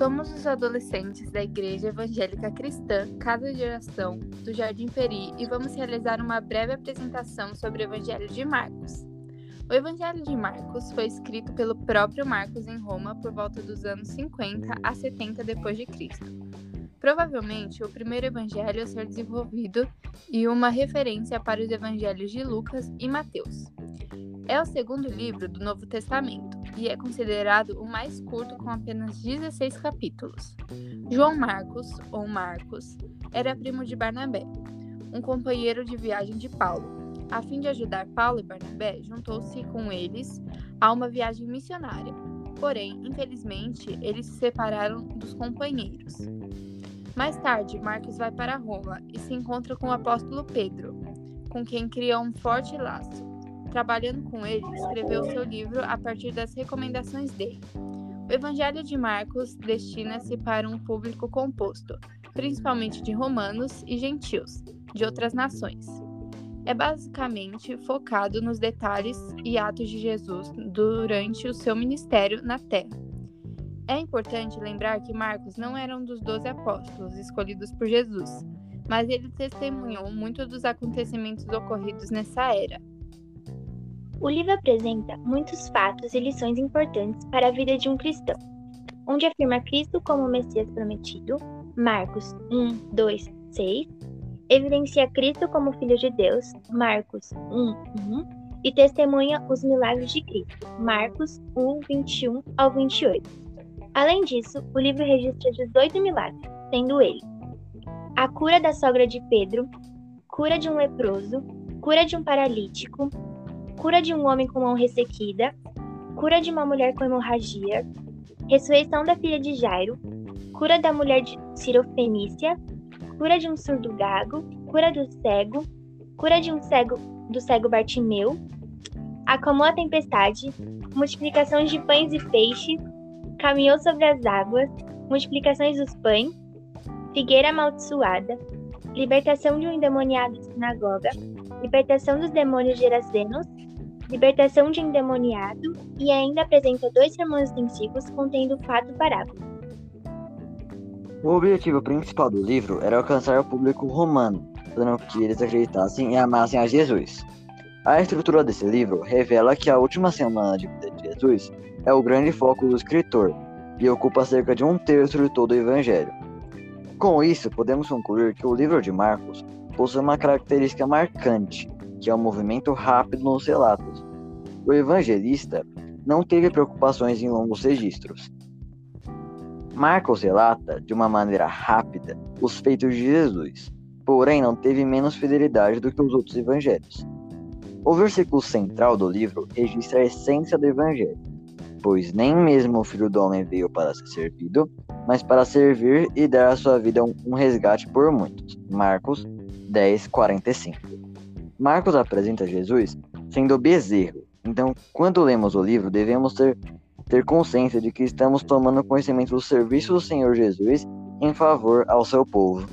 Somos os adolescentes da Igreja Evangélica Cristã Casa de Oração do Jardim Peri e vamos realizar uma breve apresentação sobre o Evangelho de Marcos. O Evangelho de Marcos foi escrito pelo próprio Marcos em Roma por volta dos anos 50 a 70 depois de Cristo. Provavelmente o primeiro evangelho a ser desenvolvido e uma referência para os evangelhos de Lucas e Mateus. É o segundo livro do Novo Testamento e é considerado o mais curto, com apenas 16 capítulos. João Marcos, ou Marcos, era primo de Barnabé, um companheiro de viagem de Paulo. A fim de ajudar Paulo e Barnabé, juntou-se com eles a uma viagem missionária. Porém, infelizmente, eles se separaram dos companheiros. Mais tarde, Marcos vai para Roma e se encontra com o apóstolo Pedro, com quem cria um forte laço. Trabalhando com ele, escreveu seu livro a partir das recomendações dele. O Evangelho de Marcos destina-se para um público composto, principalmente de romanos e gentios, de outras nações. É basicamente focado nos detalhes e atos de Jesus durante o seu ministério na Terra. É importante lembrar que Marcos não era um dos doze apóstolos escolhidos por Jesus, mas ele testemunhou muitos dos acontecimentos ocorridos nessa era. O livro apresenta muitos fatos e lições importantes para a vida de um cristão, onde afirma Cristo como o Messias prometido, Marcos 1, 2, 6, evidencia Cristo como Filho de Deus, Marcos 1, 1, e testemunha os milagres de Cristo, Marcos 1, 21 ao 28. Além disso, o livro registra 18 milagres, sendo ele a cura da sogra de Pedro, cura de um leproso, cura de um paralítico, cura de um homem com mão ressequida, cura de uma mulher com hemorragia, ressurreição da filha de Jairo, cura da mulher de Cirofenícia, cura de um surdo gago, cura do cego, cura de um cego do cego Bartimeu, acalmou a tempestade, multiplicação de pães e peixes, caminhou sobre as águas, multiplicações dos pães, figueira amaldiçoada, libertação de um endemoniado de sinagoga, libertação dos demônios gerazenos, libertação de endemoniado e ainda apresenta dois sermões extensivos contendo fato parábola. O objetivo principal do livro era alcançar o público romano, fazendo que eles acreditassem e amassem a Jesus. A estrutura desse livro revela que a última semana de vida de Jesus é o grande foco do escritor e ocupa cerca de um terço de todo o Evangelho. Com isso, podemos concluir que o livro de Marcos possui uma característica marcante, que é um movimento rápido nos relatos. O evangelista não teve preocupações em longos registros. Marcos relata, de uma maneira rápida, os feitos de Jesus, porém não teve menos fidelidade do que os outros evangelhos. O versículo central do livro registra a essência do evangelho, pois nem mesmo o filho do homem veio para ser servido, mas para servir e dar a sua vida um resgate por muitos. Marcos 10, 45. Marcos apresenta Jesus sendo bezerro. Então, quando lemos o livro, devemos ter, ter consciência de que estamos tomando conhecimento do serviço do Senhor Jesus em favor ao seu povo.